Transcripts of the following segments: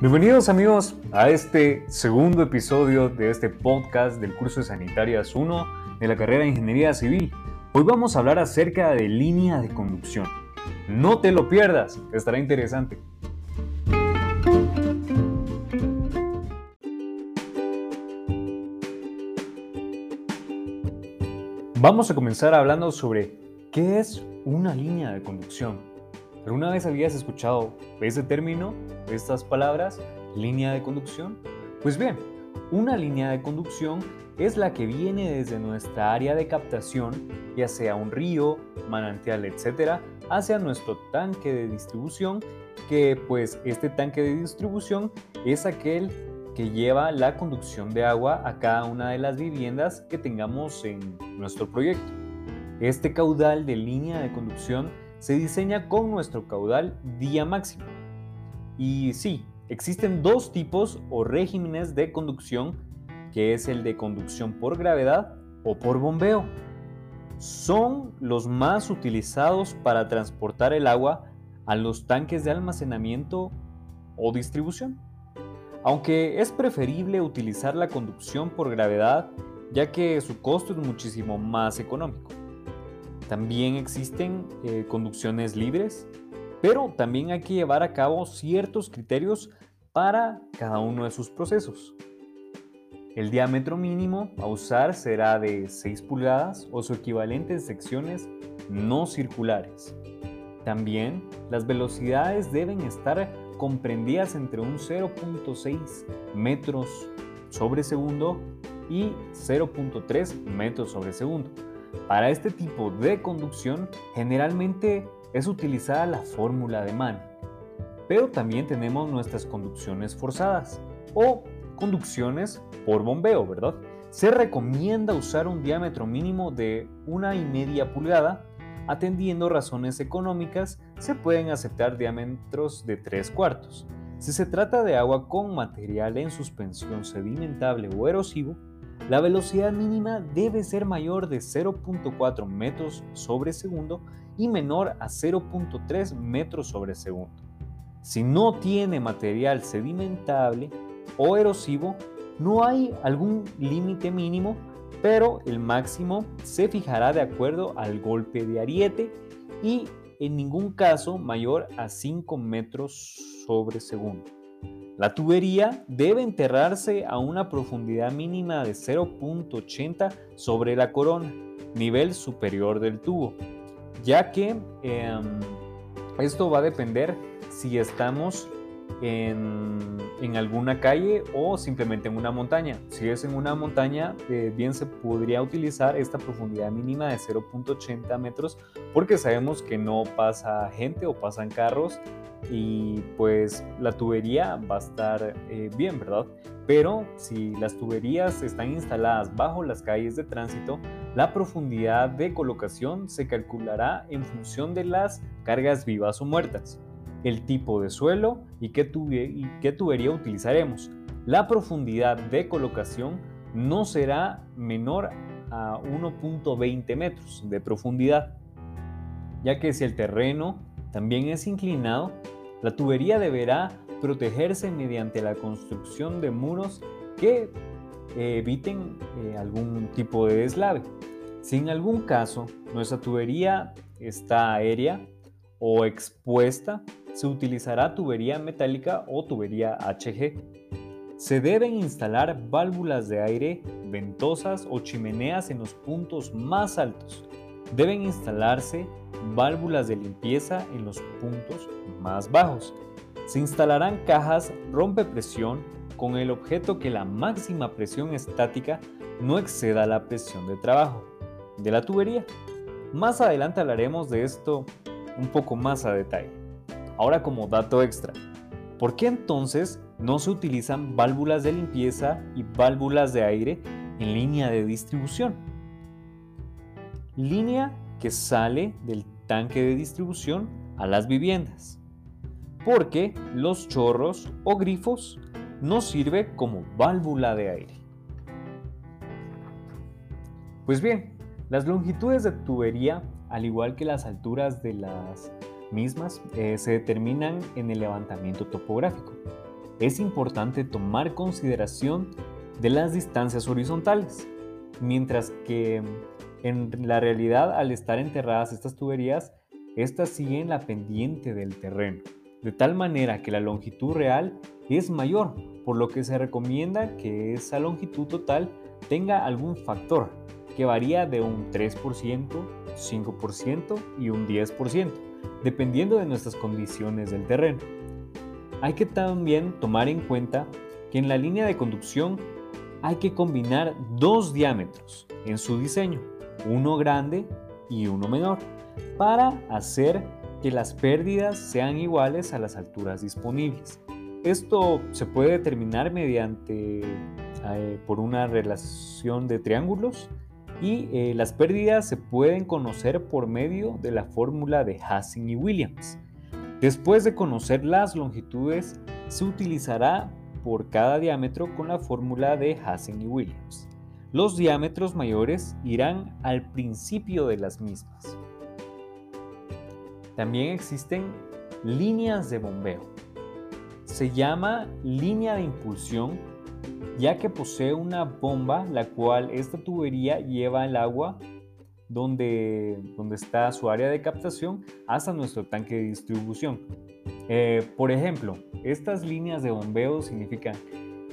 Bienvenidos amigos a este segundo episodio de este podcast del curso de Sanitarias 1 de la carrera de Ingeniería Civil. Hoy vamos a hablar acerca de línea de conducción. No te lo pierdas, estará interesante. Vamos a comenzar hablando sobre qué es una línea de conducción. ¿Alguna vez habías escuchado ese término, estas palabras, línea de conducción? Pues bien, una línea de conducción es la que viene desde nuestra área de captación, ya sea un río, manantial, etc., hacia nuestro tanque de distribución, que pues este tanque de distribución es aquel que lleva la conducción de agua a cada una de las viviendas que tengamos en nuestro proyecto. Este caudal de línea de conducción se diseña con nuestro caudal día máximo. Y sí, existen dos tipos o regímenes de conducción, que es el de conducción por gravedad o por bombeo. Son los más utilizados para transportar el agua a los tanques de almacenamiento o distribución. Aunque es preferible utilizar la conducción por gravedad, ya que su costo es muchísimo más económico. También existen eh, conducciones libres, pero también hay que llevar a cabo ciertos criterios para cada uno de sus procesos. El diámetro mínimo a usar será de 6 pulgadas o su equivalente en secciones no circulares. También las velocidades deben estar comprendidas entre un 0.6 metros sobre segundo y 0.3 metros sobre segundo para este tipo de conducción generalmente es utilizada la fórmula de Mann, pero también tenemos nuestras conducciones forzadas o conducciones por bombeo, ¿verdad? Se recomienda usar un diámetro mínimo de una y media pulgada. Atendiendo razones económicas, se pueden aceptar diámetros de 3 cuartos. Si se trata de agua con material en suspensión sedimentable o erosivo, la velocidad mínima debe ser mayor de 0.4 metros sobre segundo y menor a 0.3 metros sobre segundo. Si no tiene material sedimentable o erosivo, no hay algún límite mínimo, pero el máximo se fijará de acuerdo al golpe de ariete y en ningún caso mayor a 5 metros sobre segundo. La tubería debe enterrarse a una profundidad mínima de 0.80 sobre la corona, nivel superior del tubo, ya que em, esto va a depender si estamos en, alguna calle o simplemente en una montaña. Si es en una montaña, eh, bien se podría utilizar esta profundidad mínima de 0.80 metros porque sabemos que no pasa gente o pasan carros y pues la tubería va a estar eh, bien, ¿verdad? Pero si las tuberías están instaladas bajo las calles de tránsito, la profundidad de colocación se calculará en función de las cargas vivas o muertas el tipo de suelo y qué, tubería utilizaremos. La profundidad de colocación no será menor a 1.20 metros de profundidad, ya que si el terreno también es inclinado, la tubería deberá protegerse mediante la construcción de muros que eviten eh, algún tipo de deslave. Si en algún caso nuestra tubería está aérea o expuesta, se utilizará tubería metálica o tubería HG. Se deben instalar válvulas de aire, ventosas o chimeneas en los puntos más altos. Deben instalarse válvulas de limpieza en los puntos más bajos. Se instalarán cajas rompe presión con el objeto que la máxima presión estática no exceda la presión de trabajo de la tubería. Más adelante hablaremos de esto un poco más a detalle. Ahora como dato extra, ¿por qué entonces no se utilizan válvulas de limpieza y válvulas de aire en línea de distribución? Línea que sale del tanque de distribución a las viviendas. Porque los chorros o grifos no sirve como válvula de aire. Pues bien, las longitudes de tubería, al igual que las alturas de las mismas eh, se determinan en el levantamiento topográfico. es importante tomar consideración de las distancias horizontales, mientras que en la realidad al estar enterradas estas tuberías, estas siguen la pendiente del terreno, de tal manera que la longitud real es mayor, por lo que se recomienda que esa longitud total tenga algún factor que varía de un 3%, 5% y un 10%, dependiendo de nuestras condiciones del terreno. Hay que también tomar en cuenta que en la línea de conducción hay que combinar dos diámetros en su diseño, uno grande y uno menor, para hacer que las pérdidas sean iguales a las alturas disponibles. Esto se puede determinar mediante eh, por una relación de triángulos y eh, las pérdidas se pueden conocer por medio de la fórmula de Hassing y Williams. Después de conocer las longitudes, se utilizará por cada diámetro con la fórmula de Hassing y Williams. Los diámetros mayores irán al principio de las mismas. También existen líneas de bombeo. Se llama línea de impulsión ya que posee una bomba la cual esta tubería lleva el agua donde, donde está su área de captación hasta nuestro tanque de distribución. Eh, por ejemplo, estas líneas de bombeo significan,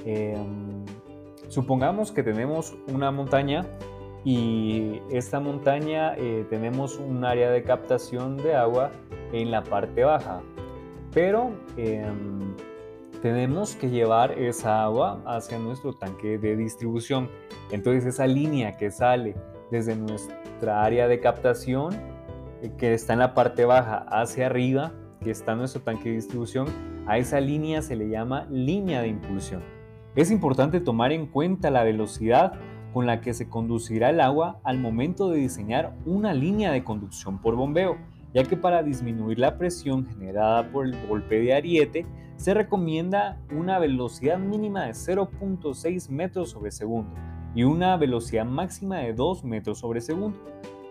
em, supongamos que tenemos una montaña y esta montaña eh, tenemos un área de captación de agua en la parte baja, pero em, tenemos que llevar esa agua hacia nuestro tanque de distribución. Entonces esa línea que sale desde nuestra área de captación, eh, que está en la parte baja, hacia arriba, que está nuestro tanque de distribución, a esa línea se le llama línea de impulsión. Es importante tomar en cuenta la velocidad con la que se conducirá el agua al momento de diseñar una línea de conducción por bombeo ya que para disminuir la presión generada por el golpe de ariete se recomienda una velocidad mínima de 0.6 metros sobre segundo y una velocidad máxima de 2 metros sobre segundo.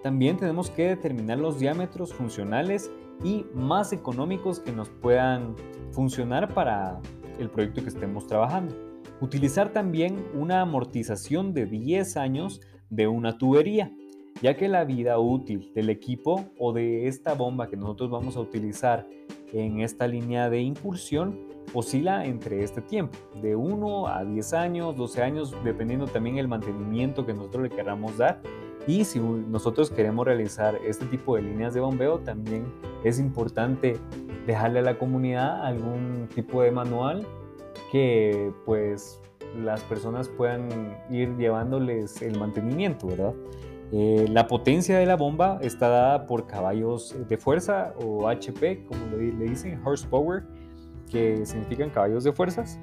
También tenemos que determinar los diámetros funcionales y más económicos que nos puedan funcionar para el proyecto que estemos trabajando. Utilizar también una amortización de 10 años de una tubería ya que la vida útil del equipo o de esta bomba que nosotros vamos a utilizar en esta línea de impulsión oscila entre este tiempo, de 1 a 10 años, 12 años, dependiendo también el mantenimiento que nosotros le queramos dar. Y si nosotros queremos realizar este tipo de líneas de bombeo, también es importante dejarle a la comunidad algún tipo de manual que pues las personas puedan ir llevándoles el mantenimiento, ¿verdad? Eh, la potencia de la bomba está dada por caballos de fuerza o HP, como le, dicen, horsepower, que significan caballos de fuerzas.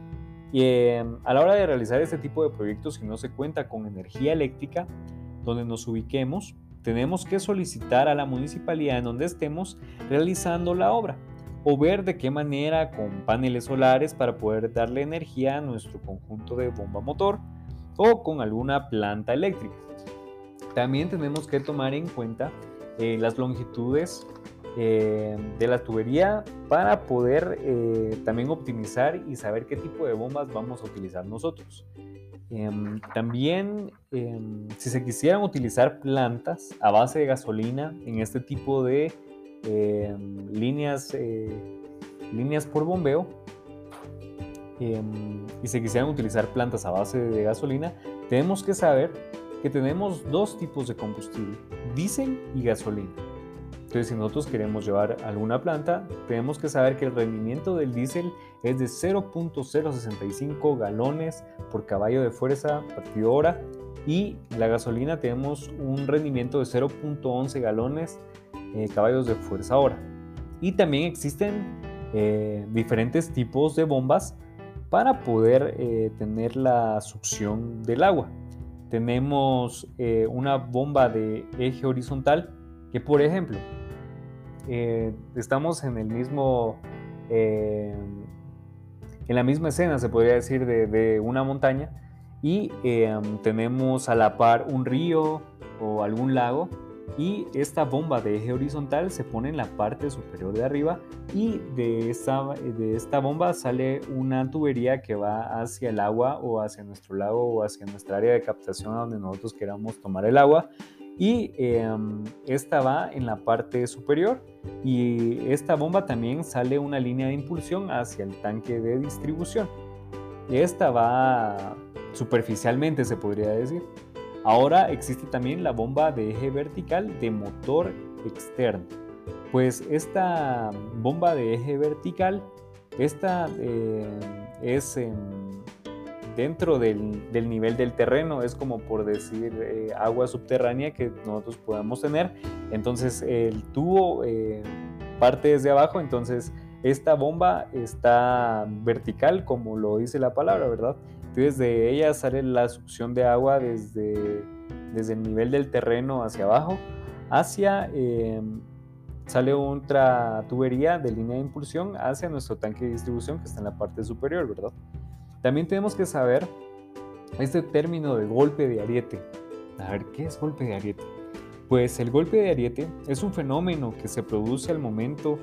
Y em, a la hora de realizar este tipo de proyectos, si no se cuenta con energía eléctrica, donde nos ubiquemos, tenemos que solicitar a la municipalidad en donde estemos realizando la obra o ver de qué manera con paneles solares para poder darle energía a nuestro conjunto de bomba motor o con alguna planta eléctrica. También tenemos que tomar en cuenta eh, las longitudes eh, de la tubería para poder eh, también optimizar y saber qué tipo de bombas vamos a utilizar nosotros. Em, también, em, si se quisieran utilizar plantas a base de gasolina en este tipo de em, líneas, líneas por bombeo, y se quisieran utilizar plantas a base de gasolina, tenemos que saber que tenemos dos tipos de combustible, diésel y gasolina. Entonces, si nosotros queremos llevar alguna planta, tenemos que saber que el rendimiento del diésel es de 0.065 galones por caballo de fuerza partido hora y la gasolina tenemos un rendimiento de 0.11 galones eh, caballos de fuerza hora. Y también existen eh, diferentes tipos de bombas para poder eh, tener la succión del agua tenemos eh, una bomba de eje horizontal que, por ejemplo, eh, estamos en el mismo, eh, en la misma escena, se podría decir, de, una montaña y tenemos a la par un río o algún lago y esta bomba de eje horizontal se pone en la parte superior de arriba y de esta, de esta bomba sale una tubería que va hacia el agua o hacia nuestro lago o hacia nuestra área de captación donde nosotros queramos tomar el agua y em, esta va en la parte superior y esta bomba también sale una línea de impulsión hacia el tanque de distribución. Esta va superficialmente se podría decir. Ahora existe también la bomba de eje vertical de motor externo. Pues esta bomba de eje vertical, esta eh, es dentro del, nivel del terreno, es como por decir eh, agua subterránea que nosotros podamos tener. Entonces el tubo eh, parte desde abajo, entonces esta bomba está vertical como lo dice la palabra, ¿verdad? Entonces de ella sale la succión de agua desde, desde el nivel del terreno hacia abajo, hacia, em, sale otra tubería de línea de impulsión hacia nuestro tanque de distribución que está en la parte superior, ¿verdad? También tenemos que saber este término de golpe de ariete. A ver, ¿qué es golpe de ariete? Pues el golpe de ariete es un fenómeno que se produce al momento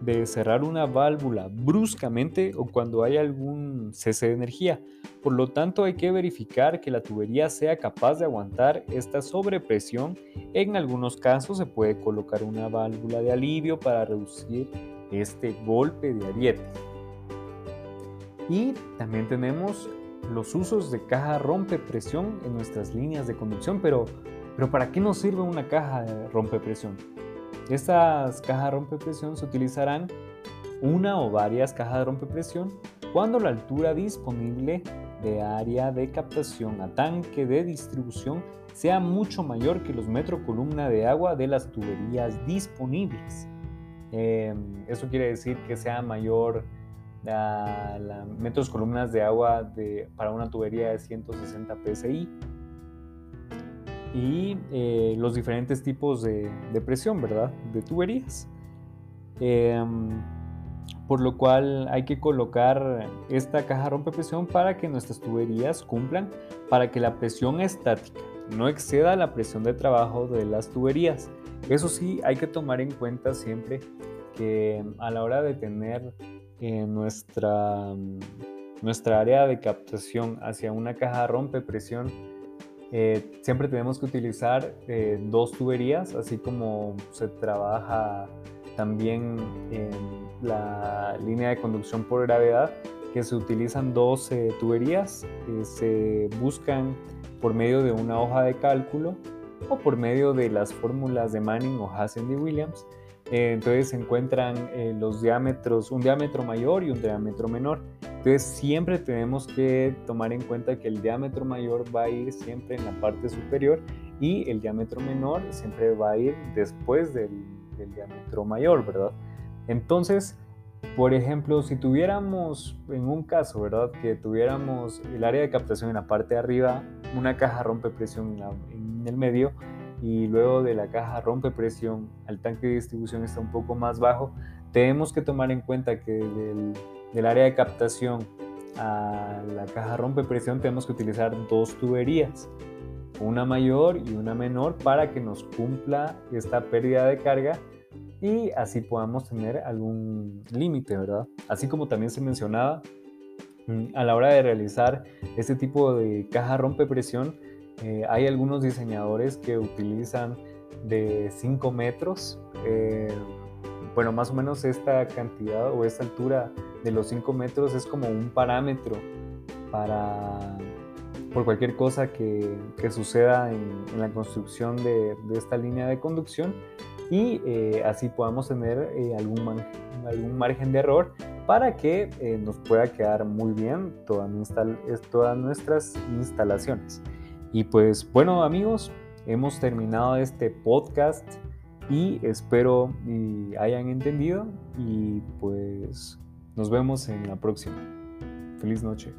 de cerrar una válvula bruscamente o cuando hay algún cese de energía. Por lo tanto, hay que verificar que la tubería sea capaz de aguantar esta sobrepresión. En algunos casos se puede colocar una válvula de alivio para reducir este golpe de ariete. Y también tenemos los usos de caja rompe presión en nuestras líneas de conducción, pero, pero ¿para qué nos sirve una caja de rompe presión? Estas cajas rompe presión se utilizarán una o varias cajas de rompe presión cuando la altura disponible de área de captación a tanque de distribución sea mucho mayor que los metros columna de agua de las tuberías disponibles. Em, eso quiere decir que sea mayor a la metros columnas de agua para una tubería de 160 psi y eh, los diferentes tipos de, presión, ¿verdad? De tuberías. Em, por lo cual hay que colocar esta caja rompe presión para que nuestras tuberías cumplan, para que la presión estática no exceda la presión de trabajo de las tuberías. Eso sí, hay que tomar en cuenta siempre que a la hora de tener eh, nuestra, nuestra área de captación hacia una caja rompe presión, eh, siempre tenemos que utilizar eh, dos tuberías, así como se trabaja también en la línea de conducción por gravedad, que se utilizan dos tuberías, se buscan por medio de una hoja de cálculo o por medio de las fórmulas de Manning o Hassen de Williams. Eh, entonces se encuentran los diámetros, un diámetro mayor y un diámetro menor. Entonces siempre tenemos que tomar en cuenta que el diámetro mayor va a ir siempre en la parte superior y el diámetro menor siempre va a ir después del, diámetro mayor, ¿verdad? Entonces, por ejemplo, si tuviéramos, en un caso, ¿verdad? Que tuviéramos el área de captación en la parte de arriba, una caja rompe presión en, el medio y luego de la caja rompe presión al tanque de distribución está un poco más bajo, tenemos que tomar en cuenta que del del área de captación a la caja rompe presión tenemos que utilizar dos tuberías, una mayor y una menor para que nos cumpla esta pérdida de carga y así podamos tener algún límite, ¿verdad? Así como también se mencionaba, mm, a la hora de realizar este tipo de caja rompe presión, eh, hay algunos diseñadores que utilizan de 5 metros, eh, bueno, más o menos esta cantidad o esta altura de los 5 metros es como un parámetro para por cualquier cosa que, suceda en, la construcción de, esta línea de conducción y eh, así podamos tener eh, algún, algún margen de error para que eh, nos pueda quedar muy bien todas nuestras instalaciones. Y pues bueno amigos, hemos terminado este podcast y espero y hayan entendido y pues nos vemos en la próxima. Feliz noche.